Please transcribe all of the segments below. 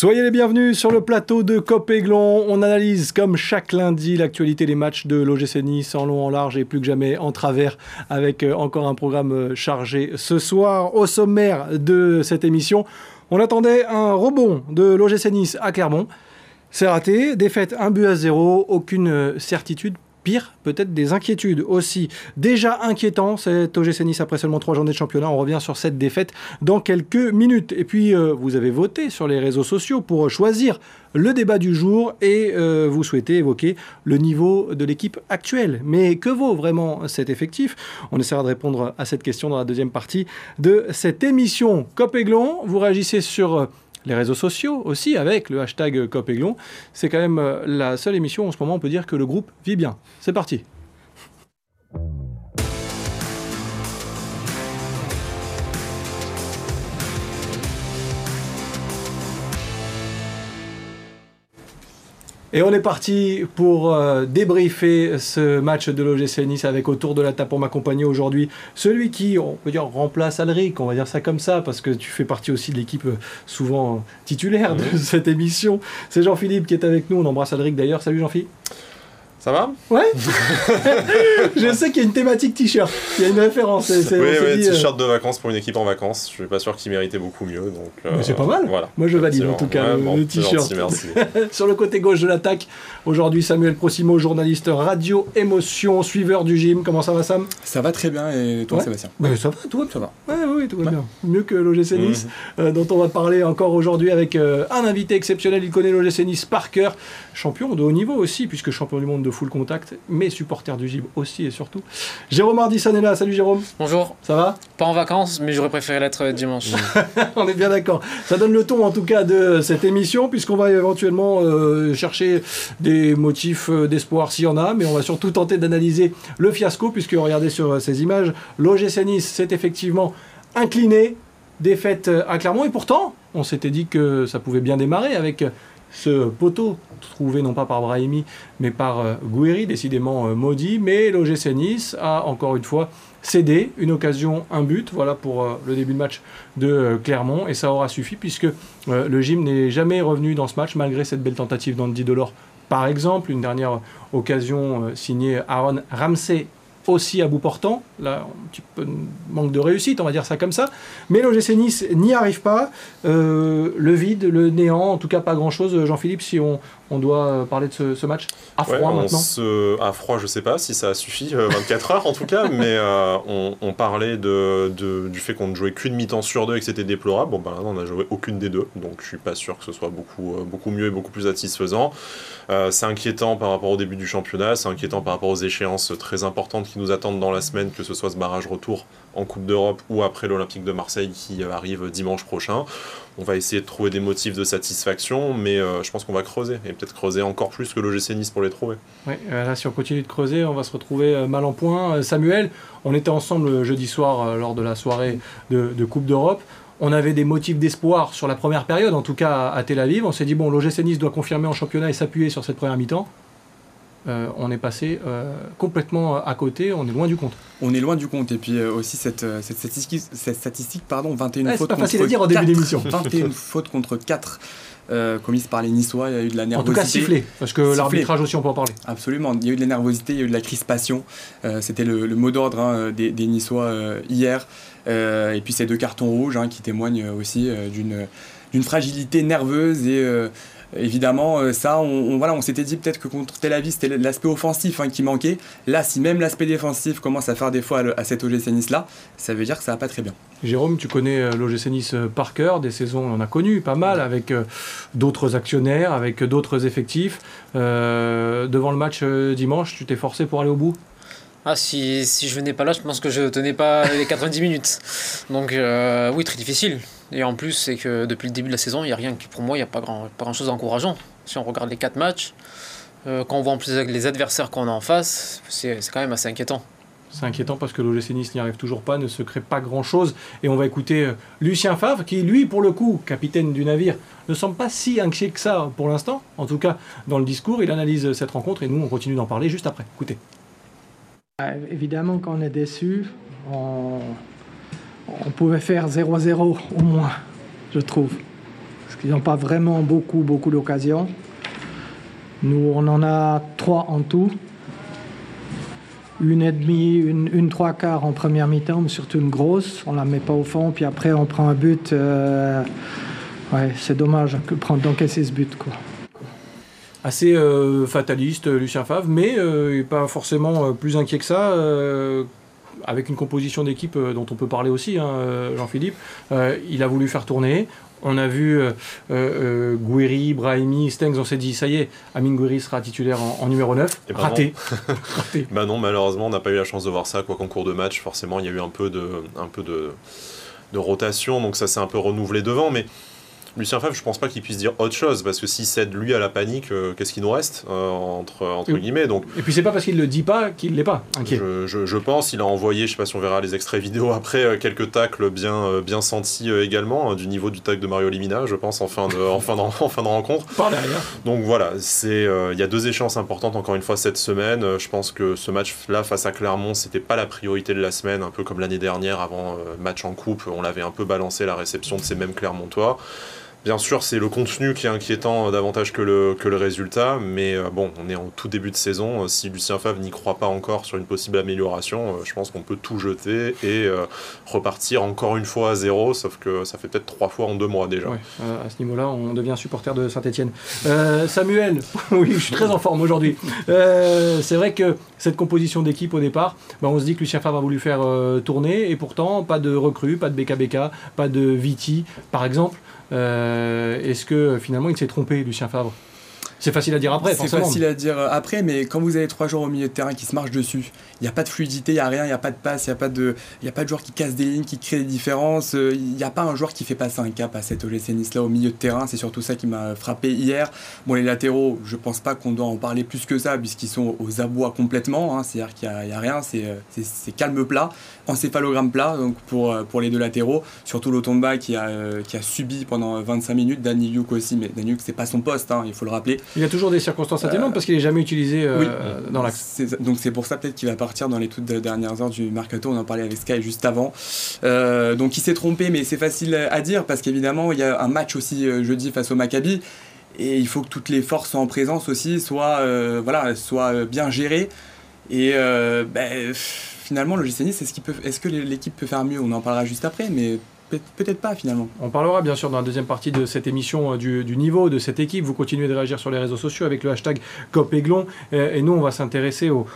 Soyez les bienvenus sur le plateau de Copéglon. On analyse comme chaque lundi l'actualité des matchs de l'OGC Nice en long, en large et plus que jamais en travers avec euh, encore un programme euh, chargé ce soir. Au sommaire de cette émission, on attendait un rebond de l'OGC Nice à Clermont. C'est raté, défaite un but à zéro, aucune euh, certitude Pire, peut-être des inquiétudes aussi. Déjà inquiétant, cet OGC Nice après seulement trois journées de championnat. On revient sur cette défaite dans quelques minutes. Et puis, euh, vous avez voté sur les réseaux sociaux pour choisir le débat du jour et euh, vous souhaitez évoquer le niveau de l'équipe actuelle. Mais que vaut vraiment cet effectif? On essaiera de répondre à cette question dans la deuxième partie de cette émission. Cop vous réagissez sur les réseaux sociaux aussi avec le hashtag COPEGLON. C'est quand même euh, la seule émission en ce moment, on peut dire que le groupe vit bien. C'est parti. Et on est parti pour euh, débriefer ce match de l'OGC Nice avec autour de la table pour m'accompagner aujourd'hui celui qui, on peut dire, remplace Alric, on va dire ça comme ça, parce que tu fais partie aussi de l'équipe euh, souvent titulaire de cette émission. C'est Jean-Philippe qui est avec nous, on embrasse Alric d'ailleurs. Salut Jean-Philippe. Ça va Ouais Je sais qu'il y a une thématique t-shirt, il y a une référence. oui, oui t-shirt de vacances pour une équipe en vacances. Je suis pas sûr qu'il méritait beaucoup mieux. Donc, Mais c'est pas mal. Voilà. Moi je valide en tout cas le, t-shirt. Merci. Sur le côté gauche de l'attaque, aujourd'hui Samuel Prosimo, journaliste radio émotion, suiveur du gym. Comment ça va Sam? Ça va très bien et toi Sébastien? Ça va, tout ça va. Ouais, oui, tout va bien. Mieux que l'OGC Nice, mhm. euh, dont on va parler encore aujourd'hui avec euh, un invité exceptionnel. Il connaît l'OGC Nice par cœur, champion de haut niveau aussi, puisque champion du monde de full contact, mais supporter du GIB aussi et surtout. Jérôme Ardisson est là, salut Jérôme. Bonjour. Ça va? Pas en vacances, mais j'aurais préféré l'être dimanche. On est bien d'accord. Ça donne le ton en tout cas de cette émission, puisqu'on va éventuellement euh, chercher des motifs euh, d'espoir s'il y en a, mais on va surtout tenter d'analyser le fiasco, puisque regardez sur euh, ces images, l'OGC Nice s'est effectivement incliné, défaite à Clermont, et pourtant, on s'était dit que ça pouvait bien démarrer avec ce poteau trouvé non pas par Brahimi mais par euh, Gouiri, décidément euh, maudit. Mais l'OGC Nice a encore une fois cédé une occasion, un but, voilà pour euh, le début de match de Clermont. Et ça aura suffi puisque le gym n'est jamais revenu dans ce match malgré cette belle tentative d'Andy Delors. Par exemple, une dernière occasion signée Aaron Ramsey aussi à bout portant. Là, un petit peu manque de réussite, on va dire ça comme ça. Mais l'OGC Nice n'y arrive pas. Euh, le vide, le néant, en tout cas pas grand-chose. Jean-Philippe, si on, on doit euh, parler de ce, match à froid maintenant À froid, je sais pas si ça a suffi, 24 euh, heures en tout cas, mais on, parlait de, du fait qu'on ne jouait qu'une mi-temps sur deux et que c'était déplorable. Bon, ben là, on n'a joué aucune des deux, donc je suis pas sûr que ce soit beaucoup, beaucoup mieux et beaucoup plus satisfaisant. c'est inquiétant par rapport au début du championnat, c'est inquiétant par rapport aux échéances très importantes qui nous attendent dans la semaine, que ce soit ce barrage retour en Coupe d'Europe ou après l'Olympique de Marseille qui arrive dimanche prochain. On va essayer de trouver des motifs de satisfaction, mais euh, je pense qu'on va creuser, et peut-être creuser encore plus que l'OGC Nice pour les trouver. Oui, euh, là, si on continue de creuser, on va se retrouver euh, mal en point. Samuel, on était ensemble jeudi soir lors de la soirée de, Coupe d'Europe. On avait des motifs d'espoir sur la première période, en tout cas à Tel Aviv. On s'est dit, bon, l'OGC Nice doit confirmer en championnat et s'appuyer sur cette première mi-temps. Euh, on est passé euh, complètement à côté, on est loin du compte. On est loin du compte, et puis euh, aussi cette, cette, statistique, cette statistique, pardon, 21 fautes pas facile à dire en début d'émission. 21 fautes contre 4 commises par les Niçois, il y a eu de la nervosité. En tout cas sifflé, parce que l'arbitrage aussi on peut en parler. Absolument, il y a eu de la nervosité, il y a eu de la crispation, c'était le, mot d'ordre hein, des, des, Niçois hier, et puis ces deux cartons rouges hein, qui témoignent aussi d'une fragilité nerveuse et évidemment, euh, ça, on, voilà, on s'était dit peut-être que contre Tel Aviv, c'était l'aspect offensif hein, qui manquait. Là, si même l'aspect défensif commence à faire défaut à, à cet OGC Nice-là, ça veut dire que ça va pas très bien. Jérôme, tu connais euh, l'OGC Nice euh, par cœur, des saisons, on en a connu pas mal avec d'autres actionnaires, avec d'autres effectifs. devant le match dimanche, tu t'es forcé pour aller au bout? Ah, si, si je venais pas là, je pense que je tenais pas les 90 minutes. Donc, oui, très difficile. Et en plus, c'est que depuis le début de la saison, il y a rien qui, pour moi, il n'y a pas grand, pas grand chose d'encourageant. Si on regarde les quatre matchs, euh, quand on voit en plus les adversaires qu'on a en face, c'est quand même assez inquiétant. C'est inquiétant parce que l'OGC Nice n'y arrive toujours pas, ne se crée pas grand-chose. Et on va écouter euh, Lucien Favre, qui lui, pour le coup, capitaine du navire, ne semble pas si inquiet que ça pour l'instant. En tout cas, dans le discours, il analyse cette rencontre et nous, on continue d'en parler juste après. Écoutez. Euh, évidemment, quand on est déçu, on, on pouvait faire 0-0 au moins, je trouve. Parce qu'ils n'ont pas vraiment beaucoup, beaucoup d'occasions. Nous, on en a trois en tout. Une et demie, une, une trois quarts en première mi-temps, mais surtout une grosse. On la met pas au fond, puis après on prend un but. euh, ouais, c'est dommage que prendre d'encaisser ce but, quoi. Assez euh, fataliste, euh, Lucien Favre, mais euh, pas forcément plus inquiet que ça. avec une composition d'équipe dont on peut parler aussi, hein, Jean-Philippe. Il a voulu faire tourner. On a vu euh, euh, Gouiri, Brahimi, Stengs, on s'est dit, ça y est, Amine Gouiri sera titulaire en, en numéro 9. Eh ben Raté. Raté. Bah non, malheureusement, on n'a pas eu la chance de voir ça. Quoi qu'en cours de match, forcément, il y a eu un peu de, un peu de, de rotation, donc ça s'est un peu renouvelé devant. Mais Lucien Favre, je pense pas qu'il puisse dire autre chose, parce que s'il cède lui à la panique, euh, qu'est-ce qui nous reste euh, entre, entre Oui. guillemets Donc, Et puis c'est pas parce qu'il le dit pas qu'il l'est pas je, je- je pense, il a envoyé, je sais pas si on verra les extraits vidéo après, euh, quelques tacles bien, bien sentis également, euh, du niveau du tacle de Mario Limina, je pense, en fin de, en fin de, en fin de rencontre. Par derrière. Donc voilà, c'est il y a deux échéances importantes encore une fois cette semaine. Je pense que ce match-là face à Clermont, c'était pas la priorité de la semaine, un peu comme l'année dernière avant match en coupe, on l'avait un peu balancé la réception de ces mêmes Clermontois. Bien sûr, c'est le contenu qui est inquiétant euh, davantage que le, que le résultat, mais euh, bon, on est en tout début de saison. Euh, Si Lucien Favre n'y croit pas encore sur une possible amélioration, je pense qu'on peut tout jeter et repartir encore une fois à zéro, sauf que ça fait peut-être trois fois en deux mois déjà. Ouais, à ce niveau-là, on devient supporter de Saint-Etienne. Samuel, oui, je suis très en forme aujourd'hui. C'est vrai que cette composition d'équipe au départ, bah, on se dit que Lucien Favre a voulu faire tourner, et pourtant, pas de recrues, pas de BKBK, pas de Viti, par exemple. Euh, Est-ce que finalement il s'est trompé, Lucien Favre? C'est facile à dire après, C'est facile à dire euh, après, mais quand vous avez trois joueurs au milieu de terrain qui se marchent dessus, il n'y a pas de fluidité, il n'y a rien, il n'y a pas de passe, il n'y a, pas de- y a pas de joueur qui casse des lignes, qui crée des différences. euh, Il n'y a pas un joueur qui fait passer un cap à cet OGC Nice-là au milieu de terrain. C'est surtout ça qui m'a frappé hier. Bon, les latéraux, je pense pas qu'on doit en parler plus que ça, puisqu'ils sont aux abois complètement. hein. C'est-à-dire qu'il n'y a, rien, c'est euh, c'est- calme plat, encéphalogramme plat donc pour, pour les deux latéraux. Surtout Lotomba qui a, qui a subi pendant 25 minutes, Danny Yuk aussi, mais Danny Yuk, c'est pas son poste, hein, il faut le rappeler. Il y a toujours des circonstances atténuantes parce qu'il n'est jamais utilisé euh, Oui. dans l'axe. Donc c'est pour ça peut-être qu'il va partir dans les toutes dernières heures du mercato. On en parlait avec Sky juste avant. Euh, donc il s'est trompé, mais c'est facile à dire parce qu'évidemment il y a un match aussi euh, jeudi face au Maccabi et il faut que toutes les forces en présence aussi soient euh, voilà soient euh, bien gérées. Et euh, ben, finalement le GC Nice, est-ce peut, est-ce que l'équipe peut faire mieux? On en parlera juste après, mais peut-être pas finalement. On parlera bien sûr dans la deuxième partie de cette émission euh, du, niveau de cette équipe. Vous continuez de réagir sur les réseaux sociaux avec le hashtag COPEGLON. Euh, et nous, on va s'intéresser au,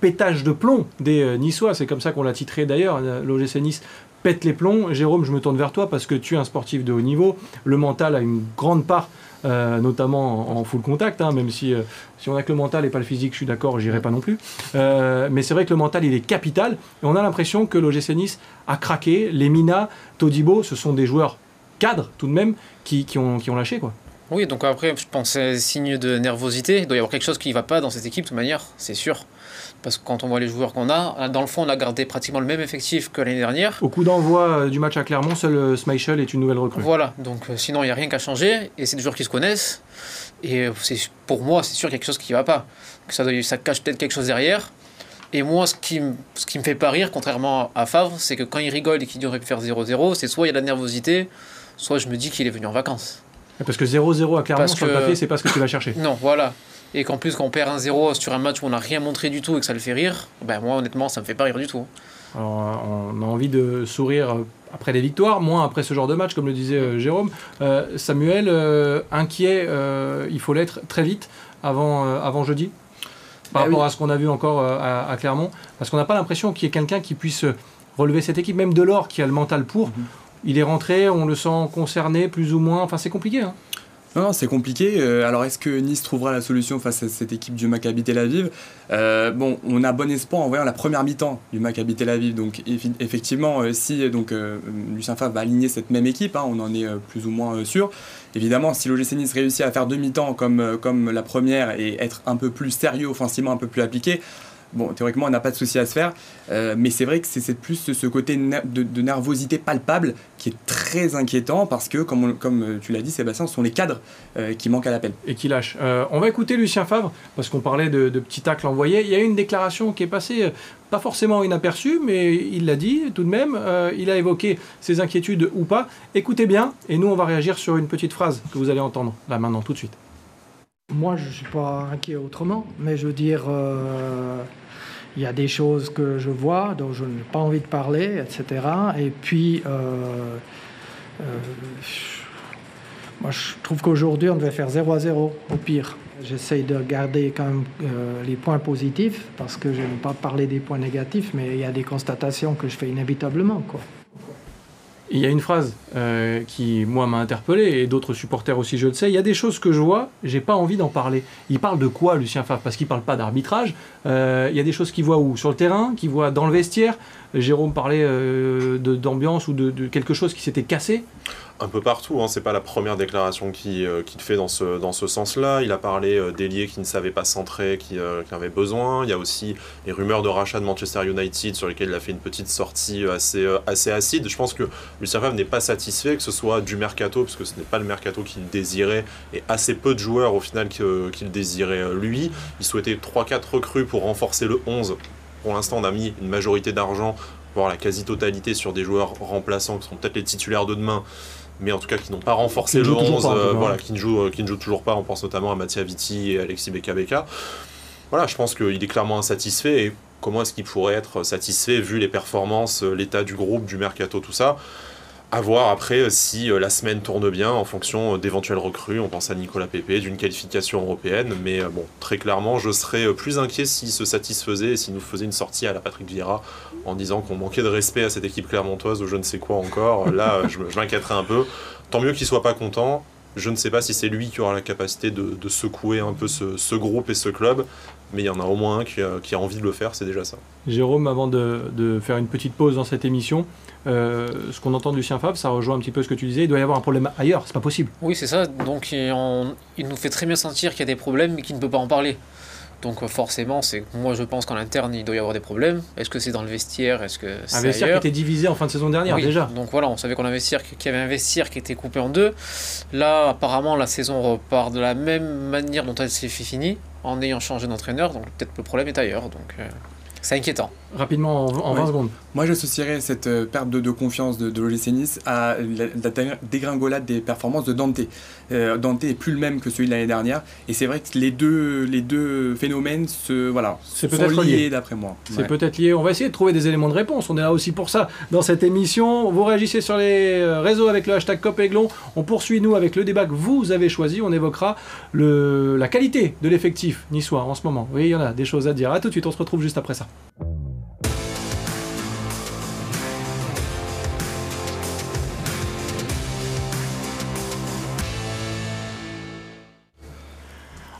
pétage de plomb des euh, Niçois. C'est comme ça qu'on l'a titré d'ailleurs. L'OGC Nice pète les plombs. Jérôme, je me tourne vers toi parce que tu es un sportif de haut niveau. Le mental a une grande part. Euh, notamment en, full contact, hein, même si, euh, si on a que le mental et pas le physique, je suis d'accord, j'irai pas non plus. Euh, mais c'est vrai que le mental, il est capital. Et on a l'impression que l'OGC Nice a craqué. Les Mina, Todibo, ce sont des joueurs cadres tout de même qui, qui ont, qui ont lâché. Quoi. Oui, donc après, je pense c'est signe de nervosité. Il doit y avoir quelque chose qui ne va pas dans cette équipe, de toute manière, c'est sûr. Parce que quand on voit les joueurs qu'on a, dans le fond, on a gardé pratiquement le même effectif que l'année dernière. Au coup d'envoi euh, du match à Clermont, seul euh, Schmeichel est une nouvelle recrue. Voilà, donc euh, sinon, il n'y a rien qu'à changer. Et c'est des joueurs qui se connaissent. Et pour moi, c'est sûr qu'il y a quelque chose qui ne va pas. Que ça, cache peut-être quelque chose derrière. Et moi, ce qui, me- ce qui me fait pas rire, contrairement à Favre, c'est que quand il rigole et qu'il dit aurait pu faire 0-0, c'est soit il y a de la nervosité, soit je me dis qu'il est venu en vacances. Parce que 0-0 à Clermont, sur le papier, c'est pas ce que tu vas chercher. Non, voilà. Et qu'en plus, quand on perd un 0 sur un match où on n'a rien montré du tout et que ça le fait rire, ben moi, honnêtement, ça me fait pas rire du tout. Alors, on a envie de sourire après les victoires, moins après ce genre de match, comme le disait euh, Jérôme. Euh, Samuel, euh, inquiet, euh, il faut l'être très vite avant, euh, avant jeudi par Bah rapport oui. à ce qu'on a vu encore à, à Clermont, parce qu'on n'a pas l'impression qu'il y ait quelqu'un qui puisse relever cette équipe, même Delors qui a le mental pour. Mhm. Il est rentré, on le sent concerné plus ou moins. Enfin, c'est compliqué. hein. Non, non, c'est compliqué. Euh, alors, est-ce que Nice trouvera la solution face à cette équipe du Maccabi Tel Aviv? Euh, Bon, on a bon espoir en voyant la première mi-temps du Maccabi Tel Aviv. Donc, effectivement, euh, si donc, Lucien Favre va aligner cette même équipe, hein, on en est plus ou moins sûr. Évidemment, si l'OGC Nice réussit à faire deux mi-temps comme, comme la première et être un peu plus sérieux offensivement, un peu plus appliqué, bon, théoriquement, on n'a pas de souci à se faire. Euh, mais c'est vrai que c'est plus ce côté de, nervosité palpable qui est très inquiétant parce que, comme, euh, tu l'as dit, Sébastien, ce sont les cadres qui manquent à l'appel. Et qui lâchent. on va écouter Lucien Favre parce qu'on parlait de, de petits tacles envoyés. Il y a une déclaration qui est passée pas forcément inaperçue, mais il l'a dit tout de même. il a évoqué ses inquiétudes ou pas. Écoutez bien, et nous on va réagir sur une petite phrase que vous allez entendre là maintenant tout de suite. Moi, je ne suis pas inquiet autrement, mais je veux dire, euh, il y a des choses que je vois dont je n'ai pas envie de parler, etc. Et puis, euh, euh, moi, je trouve qu'aujourd'hui, on devait faire 0 à 0, au pire. J'essaye de garder quand même les points positifs, parce que je n'aime pas parler des points négatifs, mais il y a des constatations que je fais inévitablement. Il y a une phrase euh, qui, moi, m'a interpellé, et d'autres supporters aussi, je le sais. Il y a des choses que je vois, j'ai pas envie d'en parler. Il parle de quoi, Lucien Favre? Parce qu'il parle pas d'arbitrage. Euh, il y a des choses qu'il voit où? Sur le terrain, qu'il voit dans le vestiaire? Jérôme parlait euh, d'ambiance ou de, de, quelque chose qui s'était cassé? Un peu partout. Hein. C'est pas la première déclaration qu'il euh, fait dans ce, dans ce sens-là. Il a parlé euh, d'ailiers qui ne savaient pas centrer, qui, euh, qui, avaient besoin. Il y a aussi les rumeurs de rachat de Manchester United sur lesquelles il a fait une petite sortie assez, assez acide. Je pense que Lucien Favre n'est pas satisfait que ce soit du mercato, parce que ce n'est pas le mercato qu'il désirait, et assez peu de joueurs au final qu'il désirait lui. Il souhaitait 3-4 recrues pour renforcer le 11. Pour l'instant, on a mis une majorité d'argent, voire la quasi-totalité sur des joueurs remplaçants qui seront peut-être les titulaires de demain mais en tout cas qui n'ont pas renforcé le 11, euh, voilà, qui ne, jouent, euh, qui ne jouent toujours pas. On pense notamment à Mathieu Viti et Alexis Beka Voilà, je pense qu'il est clairement insatisfait. Et comment est-ce qu'il pourrait être satisfait vu les performances, euh, l'état du groupe, du mercato, tout ça? À voir après euh, si euh, la semaine tourne bien en fonction euh, d'éventuelles recrues. On pense à Nicolas Pépé, d'une qualification européenne. Mais bon, très clairement, je serais plus inquiet s'il se satisfaisait et s'il nous faisait une sortie à la Patrick Vieira en disant qu'on manquait de respect à cette équipe clermontoise ou je ne sais quoi encore. Là, je, m'inquiéterais un peu. Tant mieux qu'il soit pas content. Je ne sais pas si c'est lui qui aura la capacité de, secouer un peu ce, groupe et ce club, mais il y en a au moins un qui a, envie de le faire, c'est déjà ça. Jérôme, avant de, de, faire une petite pause dans cette émission, euh, ce qu'on entend de Lucien Favre, ça rejoint un petit peu ce que tu disais. Il doit y avoir un problème ailleurs, c'est pas possible. Oui, c'est ça. Donc il, nous fait très bien sentir qu'il y a des problèmes, mais qu'il ne peut pas en parler. Donc euh, forcément, c'est moi je pense qu'en interne il doit y avoir des problèmes. Est-ce que c'est dans le vestiaire? Est-ce que un vestiaire qui était divisé en fin de saison dernière déjà Donc voilà, on savait qu'on avait qu'il y avait un vestiaire qui était coupé en deux. Là, apparemment, la saison repart de la même manière dont elle s'est finie, en ayant changé d'entraîneur. Donc peut-être le problème est ailleurs. Donc euh, c'est inquiétant. Rapidement, en, 20 secondes. Moi, j'associerais cette euh, perte de, confiance de, de l'OGC Nice à la, dégringolade des performances de Dante. Euh, Dante est plus le même que celui de l'année dernière. Et c'est vrai que les deux, les deux phénomènes se, voilà, sont liés, d'après moi. C'est peut-être lié. On va essayer de trouver des éléments de réponse. On est là aussi pour ça dans cette émission. Vous réagissez sur les euh, réseaux avec le hashtag COPEGLON. On poursuit, nous, avec le débat que vous avez choisi. On évoquera le, la qualité de l'effectif niçois en ce moment. Oui, il y en a des choses à dire. A tout de suite, on se retrouve juste après ça.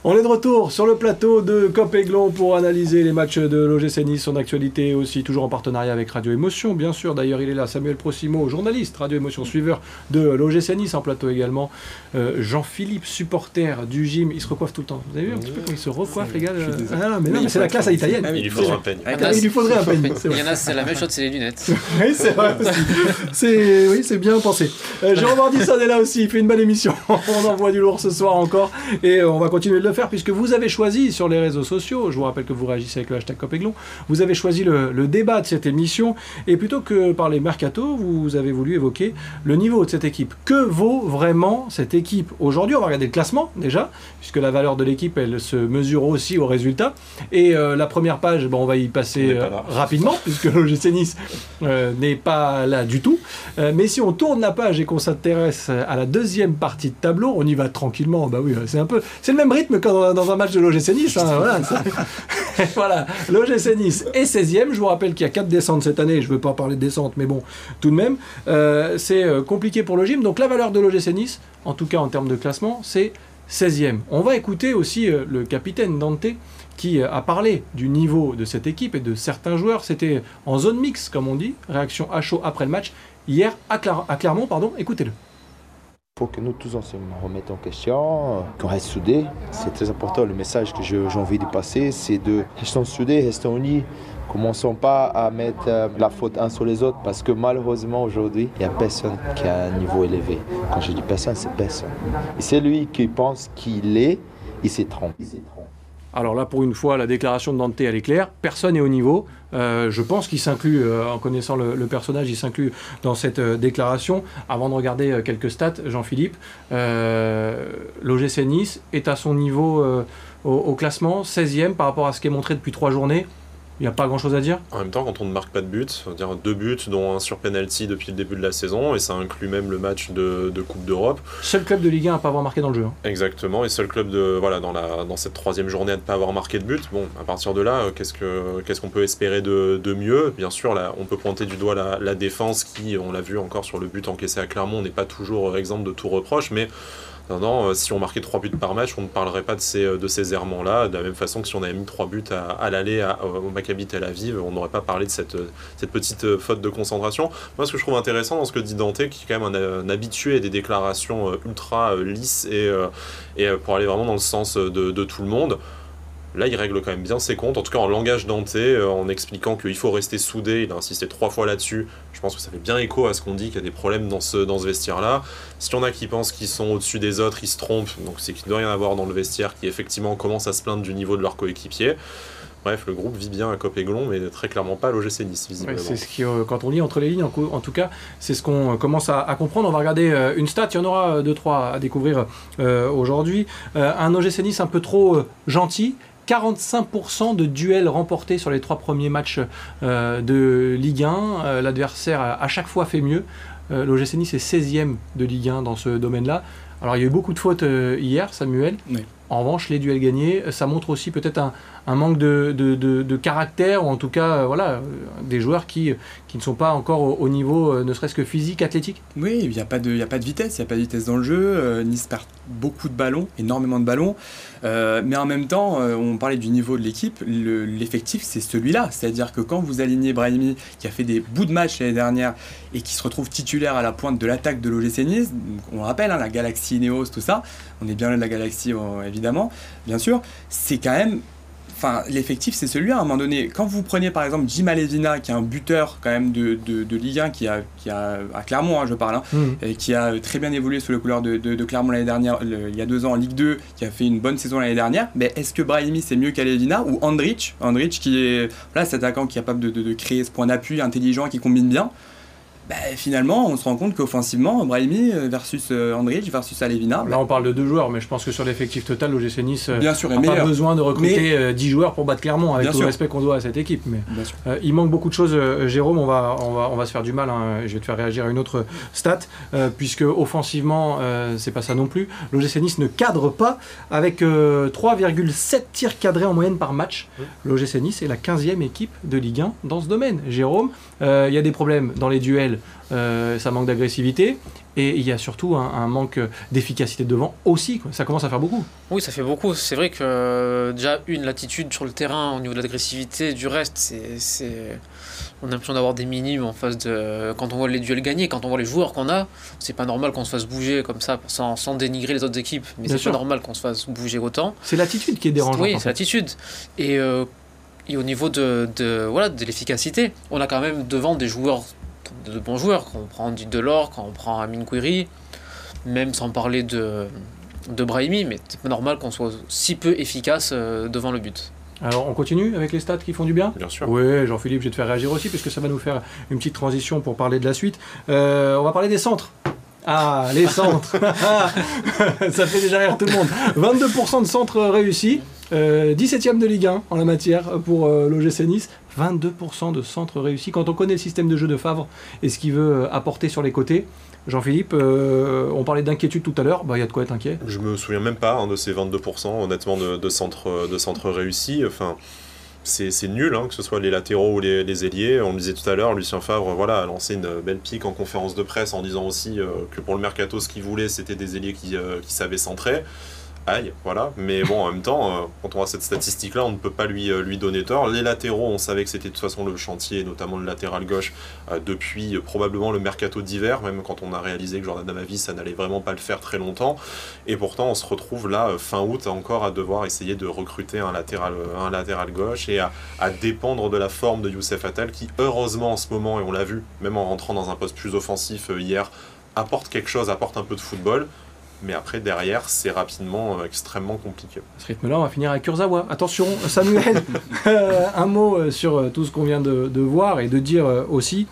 On est de retour sur le plateau de Cop Aiglon pour analyser les matchs de l'OGC Nice, son actualité aussi, toujours en partenariat avec Radio Émotion, bien sûr. D'ailleurs, il est là, Samuel Prosimo, journaliste, Radio Émotion, suiveur de l'OGC Nice, en plateau également. Euh, Jean-Philippe, supporter du gym, il se recoiffe tout le temps. Vous avez vu un petit peu comment il se recoiffe, les gars ah, mais non, mais c'est la classe à italienne. il lui faudrait un peigne. Il lui faudrait un peigne. Il y en a, c'est la même chose, c'est les lunettes. oui, c'est vrai aussi. Oui, c'est bien pensé. Euh, Jérôme Ardisson est là aussi, il fait une belle émission. on envoie du lourd ce soir encore et on va continuer de le faire puisque vous avez choisi sur les réseaux sociaux, je vous rappelle que vous réagissez avec le hashtag Copéglon, vous avez choisi le, débat de cette émission et plutôt que par les mercato, vous avez voulu évoquer le niveau de cette équipe. Que vaut vraiment cette équipe aujourd'hui? On va regarder le classement déjà, puisque la valeur de l'équipe elle se mesure aussi au résultat. Et euh, la première page, bon, on va y passer euh, rapidement puisque l'OGC Nice euh, n'est pas là du tout. mais si on tourne la page et qu'on s'intéresse à la deuxième partie de tableau, on y va tranquillement. Bah oui, c'est un peu, c'est le même rythme dans, un match de l'OGC Nice. Hein, voilà, voilà. l'OGC Nice est 16e. Je vous rappelle qu'il y a 4 descentes cette année. Je ne veux pas parler de descente, mais bon, tout de même, euh, c'est euh, compliqué pour le gym. Donc la valeur de l'OGC Nice, en tout cas en termes de classement, c'est 16e. On va écouter aussi euh, le capitaine Dante qui a parlé du niveau de cette équipe et de certains joueurs. C'était en zone mix, comme on dit, réaction à chaud après le match, hier à, à Clermont. Pardon, écoutez-le. Que nous tous on se remette en question, qu'on reste soudés. C'est très important. Le message que j'ai envie de passer, c'est de rester soudés, rester unis. Commençons pas à mettre euh, la faute un sur les autres parce que malheureusement aujourd'hui, il n'y a personne qui a un niveau élevé. Quand je dis personne, c'est personne. Et c'est lui qui pense qu'il est, il s'est trompé. Alors là, pour une fois, la déclaration de Dante, elle est claire. Personne n'est au niveau. Euh, je pense qu'il s'inclut, euh, en connaissant le, personnage, il s'inclut dans cette euh, déclaration. Avant de regarder quelques stats, Jean-Philippe, l'OGC Nice est à son niveau au, au, classement, 16e par rapport à ce qui est montré depuis trois journées. Il n'y a pas grand chose à dire? En même temps, quand on ne marque pas de but, on dire deux buts, dont un sur penalty depuis le début de la saison, et ça inclut même le match de, Coupe d'Europe. Seul club de Ligue 1 à pas avoir marqué dans le jeu. Hein. Exactement, et seul club de voilà dans la dans cette troisième journée à ne pas avoir marqué de but. Bon, à partir de là, qu'est-ce que qu'est-ce qu'on peut espérer de, mieux? Bien sûr, là, on peut pointer du doigt la, la défense qui, on l'a vu encore sur le but encaissé à Clermont, n'est pas toujours exemple de tout reproche, mais non, euh, si on marquait 3 buts par match, on ne parlerait pas de ces, euh, de ces errements-là. De la même façon que si on avait mis 3 buts à, l'aller au Maccabi Tel Aviv, on n'aurait pas parlé de cette, cette petite euh, faute de concentration. Moi, ce que je trouve intéressant dans ce que dit Dante, qui est quand même un, habitué des déclarations ultra lisses et, et pour aller vraiment dans le sens de tout le monde, Là, il règle quand même bien ses comptes, en tout cas en langage denté, euh, en expliquant qu'il faut rester soudé. Il a insisté trois fois là-dessus. Je pense que ça fait bien écho à ce qu'on dit, qu'il y a des problèmes dans ce, dans ce vestiaire-là. Si on a qui pensent qu'ils sont au-dessus des autres, ils se trompent. Donc c'est qu'il ne doit rien avoir dans le vestiaire qui effectivement commence à se plaindre du niveau de leurs coéquipiers. Bref, le groupe vit bien à Copéglon, mais très clairement pas à l'OGC Nice, visiblement. c'est ce qui, euh, quand on lit entre les lignes, en, tout cas, c'est ce qu'on commence à, comprendre. On va regarder euh, une stat, il y en aura deux, trois à découvrir aujourd'hui. un OGC Nice un peu trop gentil, 45% de duels remportés sur les trois premiers matchs euh, de Ligue 1. Euh, l'adversaire a à chaque fois fait mieux. Euh, L'OGC Nice est 16e de Ligue 1 dans ce domaine-là. Alors il y a eu beaucoup de fautes hier, Samuel. En revanche, les duels gagnés, ça montre aussi peut-être un, un manque de, de, de, caractère, ou en tout cas, euh, voilà, euh, des joueurs qui, qui ne sont pas encore au, niveau, euh, ne serait-ce que physique, athlétique Oui, il n'y a, pas de, a pas de vitesse, il n'y a pas de vitesse dans le jeu. nice perd beaucoup de ballons, énormément de ballons. mais en même temps, on parlait du niveau de l'équipe, l'effectif, c'est celui-là. C'est-à-dire que quand vous alignez Brahimi, qui a fait des bouts de match l'année dernière, et qui se retrouve titulaire à la pointe de l'attaque de l'OGC Nice, on rappelle, hein, la Galaxie Neos, tout ça, on est bien loin de la Galaxie, évidemment, bien sûr, c'est quand même enfin, l'effectif, c'est celui-là. À un moment donné, quand vous prenez par exemple Jim Alevina, qui est un buteur quand même de, de, Ligue 1, qui a, qui a à Clermont, hein, je parle, hein, mmh. et qui a très bien évolué sous le couleur de, de Clermont l'année dernière, il y a deux ans en Ligue 2, qui a fait une bonne saison l'année dernière. Mais est-ce que Brahimi c'est mieux qu'Alevina ou Andrich Andrich qui est voilà, cet attaquant qui est capable de, créer ce point d'appui intelligent, qui combine bien. Bah, finalement, on se rend compte qu'offensivement, Brahimi euh, versus euh, Andrich versus Alevina. Là, on parle de deux joueurs, mais je pense que sur l'effectif total, l'OGC Nice n'a euh, pas besoin de recruter 10 joueurs pour battre Clermont, avec tout le respect qu'on doit à cette équipe. Mais il manque beaucoup de choses, Jérôme. On va, on, va, on va se faire du mal. Hein. Je vais te faire réagir à une autre stat, puisque offensivement, c'est pas ça non plus. L'OGC Nice ne cadre pas avec 3,7 tirs cadrés en moyenne par match. L'OGC Nice est la 15e équipe de Ligue 1 dans ce domaine. Jérôme, il y a des problèmes dans les duels euh, ça manque d'agressivité, et il y a surtout un, manque d'efficacité devant aussi. Ça commence à faire beaucoup. Oui, ça fait beaucoup. C'est vrai que euh, déjà, une latitude sur le terrain au niveau de l'agressivité, du reste, c'est, on a l'impression d'avoir des minimes en face de. Quand on voit les duels gagnés, quand on voit les joueurs qu'on a, c'est pas normal qu'on se fasse bouger comme ça sans, sans dénigrer les autres équipes, mais c'est pas normal qu'on se fasse bouger autant. C'est l'attitude qui est dérangeante. Oui, c'est l'attitude. Et. Euh, et au niveau de, de, voilà, de l'efficacité, on a quand même devant des joueurs de, bons joueurs. Quand on prend du Delors, quand on prend Amin Kouiri, même sans parler de, de Brahimi, mais c'est pas normal qu'on soit si peu efficace euh, devant le but. Alors on continue avec les stats qui font du bien? Bien sûr. Oui, Jean-Philippe, je vais te faire réagir aussi, puisque ça va nous faire une petite transition pour parler de la suite. Euh, on va parler des centres. Ah, les centres Ça fait déjà rire tout le monde. 22% de centres réussis. 17e euh, de Ligue 1 en la matière pour euh, l'OGC Nice. 22% de centres réussis. Quand on connaît le système de jeu de Favre et ce qu'il veut euh, apporter sur les côtés, Jean-Philippe, on parlait d'inquiétude tout à l'heure, bah, il y a de quoi être inquiet. Je me souviens même pas hein, de ces 22% honnêtement de, centres, de centres réussis. Enfin, c'est nul, hein, que ce soit les latéraux ou les, ailiers. On le disait tout à l'heure, Lucien Favre voilà, a lancé une belle pique en conférence de presse en disant aussi que pour le mercato, ce qu'il voulait, c'était des ailiers qui, qui savaient centrer. Aïe, voilà. Mais bon, en même temps, euh, quand on a cette statistique-là, on ne peut pas lui, euh, lui donner tort. Les latéraux, on savait que c'était de toute façon le chantier, notamment le latéral gauche, euh, depuis probablement le mercato d'hiver, même quand on a réalisé que Jordan Damavis, ça n'allait vraiment pas le faire très longtemps. Et pourtant, on se retrouve là, fin août, encore à devoir essayer de recruter un latéral, un latéral gauche et à, à dépendre de la forme de Youssef Attal, qui heureusement en ce moment, et on l'a vu, même en rentrant dans un poste plus offensif hier, apporte quelque chose, apporte un peu de football. Mais après, derrière, c'est rapidement euh, extrêmement compliqué. À ce rythme-là, on va finir avec Kurzawa. Attention, Samuel, euh, un mot euh, sur tout ce qu'on vient de, de, voir et de dire aussi,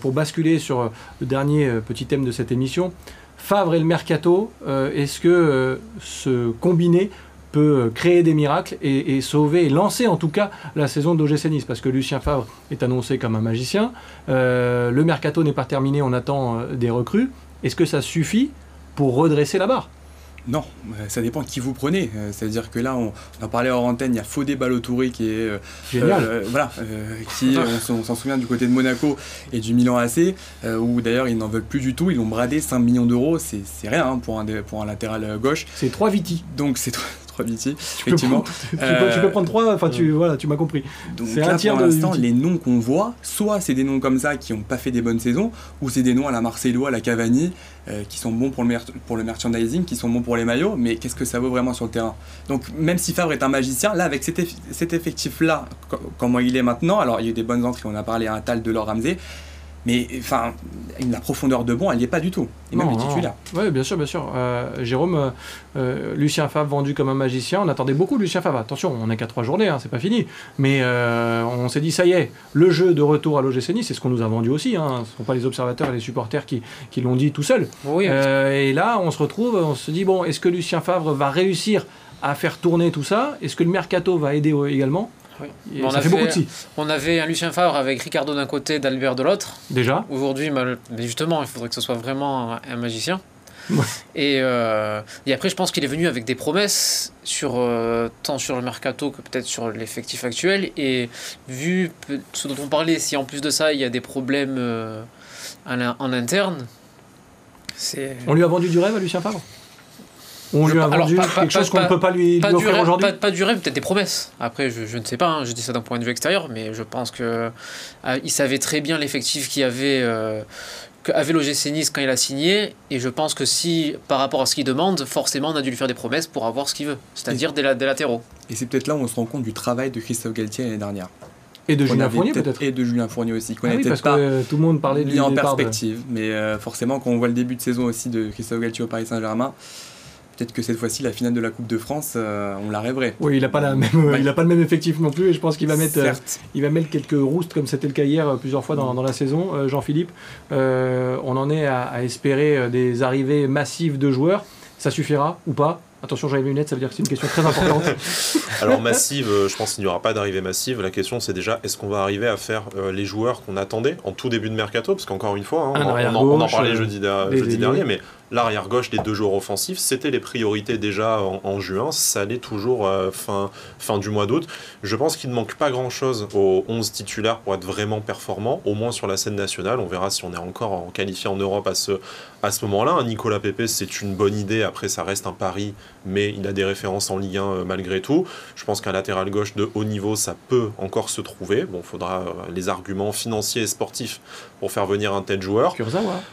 pour basculer sur le dernier petit thème de cette émission. Favre et le mercato, est-ce que ce combiné peut créer des miracles et, et, sauver, et lancer en tout cas la saison d'OGC Nice? Parce que Lucien Favre est annoncé comme un magicien. le mercato n'est pas terminé, on attend des recrues. Est-ce que ça suffit pour redresser la barre non, ça dépend qui vous prenez. Euh, c'est-à-dire que là, on, a parlé hors antenne, il y a Fodé Balotouri qui est. Euh, Génial. Euh, voilà, qui, on, s'en souvient du côté de Monaco et du Milan AC, où d'ailleurs ils n'en veulent plus du tout. Ils l'ont bradé 5 millions d'euros, c'est rien hein, pour, un, pour un latéral gauche. C'est 3 Viti. Donc c'est tu effectivement. Peux prendre, tu, peux, prendre trois, enfin tu, voilà, tu m'as compris. C'est un tiers pour l'instant, les noms qu'on voit, soit c'est des noms comme ça qui n'ont pas fait des bonnes saisons, ou c'est des noms à la Marcelo, à la Cavani, euh, qui sont bons pour le, pour le merchandising, qui sont bons pour les maillots, mais qu'est-ce que ça vaut vraiment sur le terrain? Donc même si Favre est un magicien, là avec cet, cet effectif-là, comment il est maintenant, alors il y a eu des bonnes entrées, on a parlé à un tal de Laure Ramsey, mais enfin, la profondeur de bon, elle n'y est pas du tout. Et même les titulaires. Oui, bien sûr, bien sûr. Euh, Jérôme, euh, euh, Lucien Favre vendu comme un magicien. On attendait beaucoup Lucien Favre. Attention, on n'est qu'à trois journées, hein, c'est pas fini. Mais on s'est dit, ça y est, le jeu de retour à l'OGC Nice, c'est ce qu'on nous a vendu aussi. Hein. Ce ne sont pas les observateurs et les supporters qui, qui l'ont dit tout seuls. Oui, et là, on se retrouve, on se dit, bon, est-ce que Lucien Favre va réussir à faire tourner tout ça? Est-ce que le mercato va aider également? On, ça fait, beaucoup de on avait un Lucien Favre avec Ricardo d'un côté, d'Albert de l'autre. Déjà Aujourd'hui, justement, il faudrait que ce soit vraiment un, magicien. Et, euh, et, après, je pense qu'il est venu avec des promesses, sur, euh, tant sur le mercato que peut-être sur l'effectif actuel. Et vu ce dont on parlait, si en plus de ça, il y a des problèmes euh, en, en interne, c'est. On lui a vendu du rêve à Lucien Favre? On lui a vendu quelque chose qu'on ne peut pas lui, offrir aujourd'hui pas, du rêve, peut-être des promesses. Après, je, ne sais pas, hein, je dis ça d'un point de vue extérieur, mais je pense qu'il euh, il savait très bien l'effectif qu'il avait, euh, avait l'OGC Nice quand il a signé, et je pense que si, par rapport à ce qu'il demande, forcément on a dû lui faire des promesses pour avoir ce qu'il veut, c'est-à-dire des, des, latéraux. Et c'est peut-être là où on se rend compte du travail de Christophe Galtier l'année dernière. Et de Julien Fournier peut-être Et de Julien Fournier aussi. Ah oui, parce que euh, tout le monde parlait de en perspective. Mais forcément, quand on voit le début de saison aussi de Christophe Galtier au Paris Saint-Germain, peut-être que cette fois-ci, la finale de la Coupe de France, euh, on la rêverait. Oui, il n'a pas, la même, il a pas le même effectif non plus, et je pense qu'il va, mettre, euh, il va mettre quelques roustes, comme c'était le cas hier euh, plusieurs fois dans, dans la saison, Jean-Philippe. on en est à, à, espérer des arrivées massives de joueurs. Ça suffira ou pas? Attention, j'avais mes lunettes, ça veut dire que c'est une question très importante. Alors massive, je pense qu'il n'y aura pas d'arrivée massive. La question c'est déjà est-ce qu'on va arriver à faire les joueurs qu'on attendait en tout début de mercato? Parce qu'encore une fois, hein, on, on, en, parlait jeudi, jeudi dernier, mais l'arrière gauche, les deux joueurs offensifs, c'était les priorités déjà en, juin, ça allait toujours euh, fin, fin du mois d'août. Je pense qu'il ne manque pas grand-chose aux 11 titulaires pour être vraiment performants, au moins sur la scène nationale. On verra si on est encore en qualifié en Europe à ce, à ce moment-là. Nicolas Pepe, c'est une bonne idée, après ça reste un pari, mais il a des références en Ligue 1 euh, malgré tout. Je pense qu'un latéral gauche de haut niveau, ça peut encore se trouver. Bon, il faudra euh, les arguments financiers et sportifs pour faire venir un tel joueur.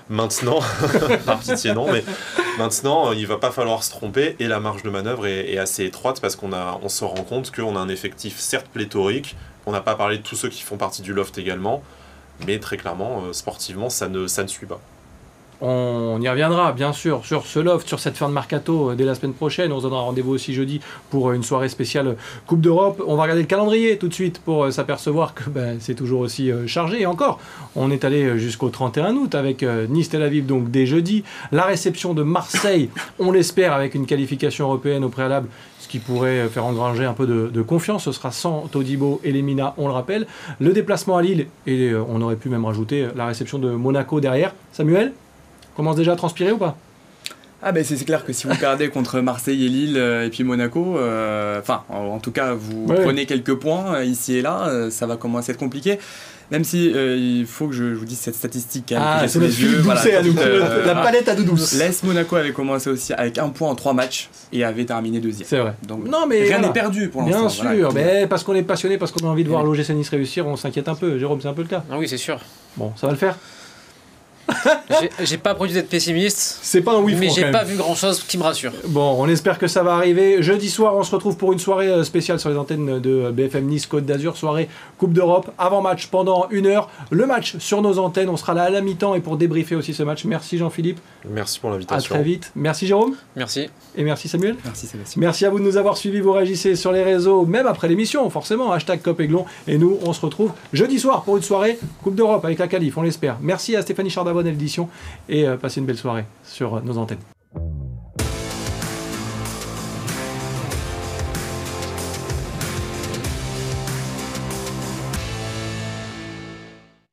Maintenant, par pitié non, mais maintenant, il va pas falloir se tromper et la marge de manœuvre est, assez étroite parce qu'on on se rend compte qu'on a un effectif certes pléthorique, on n'a pas parlé de tous ceux qui font partie du loft également, mais très clairement, euh, sportivement, ça ne, ça ne suit pas. On y reviendra, bien sûr, sur ce loft, sur cette fin de mercato euh, dès la semaine prochaine. On se donnera rendez-vous aussi jeudi pour euh, une soirée spéciale Coupe d'Europe. On va regarder le calendrier tout de suite pour euh, s'apercevoir que ben, c'est toujours aussi chargé. Et encore, on est allé jusqu'au 31 août avec Nice-Tel Aviv, donc dès jeudi. La réception de Marseille, on l'espère, avec une qualification européenne au préalable ce qui pourrait faire engranger un peu de, confiance. Ce sera sans Todibo et Lemina, on le rappelle. Le déplacement à Lille, et on aurait pu même rajouter la réception de Monaco derrière. Samuel commence déjà à transpirer ou pas? Ah ben c'est clair que si vous perdez contre Marseille et Lille euh, et puis Monaco, euh, enfin en, tout cas vous Ouais. prenez quelques points euh, ici et là, ça va commencer à être compliqué. Même si euh, il faut que je, je vous dise cette statistique que Ah, c'est Voilà, euh, La palette à Doudouce. L'AS Monaco avait commencé aussi avec un point en trois matchs et avait terminé deuxième. C'est vrai. Donc Non, mais rien voilà. n'est perdu pour Bien l'instant. sûr, voilà. mais parce qu'on est passionné, parce qu'on a envie de voir l'OGC Nice réussir, on s'inquiète un peu. Jérôme, c'est un peu le cas. Ah oui, c'est sûr. Bon, ça va le faire? J'ai- pas produit d'être pessimiste, C'est pas un oui mais j'ai pas vu grand chose qui me rassure. Bon, on espère que ça va arriver. Jeudi soir, on se retrouve pour une soirée euh, spéciale sur les antennes de BFM Nice Côte d'Azur, soirée Coupe d'Europe, avant-match pendant une heure. Le match sur nos antennes, on sera là à la mi-temps et pour débriefer aussi ce match. Merci Jean-Philippe, Merci pour à l'invitation. très vite. Merci Jérôme Merci. et merci Samuel. Merci Sébastien. Merci à vous de nous avoir suivis, vous réagissez sur les réseaux, même après l'émission, forcément, hashtag Copaiglon. Et nous, on se retrouve jeudi soir pour une soirée Coupe d'Europe avec la Calif, on l'espère. Merci à Stéphanie Chardavon à l'édition et euh, passez une belle soirée sur euh, nos antennes.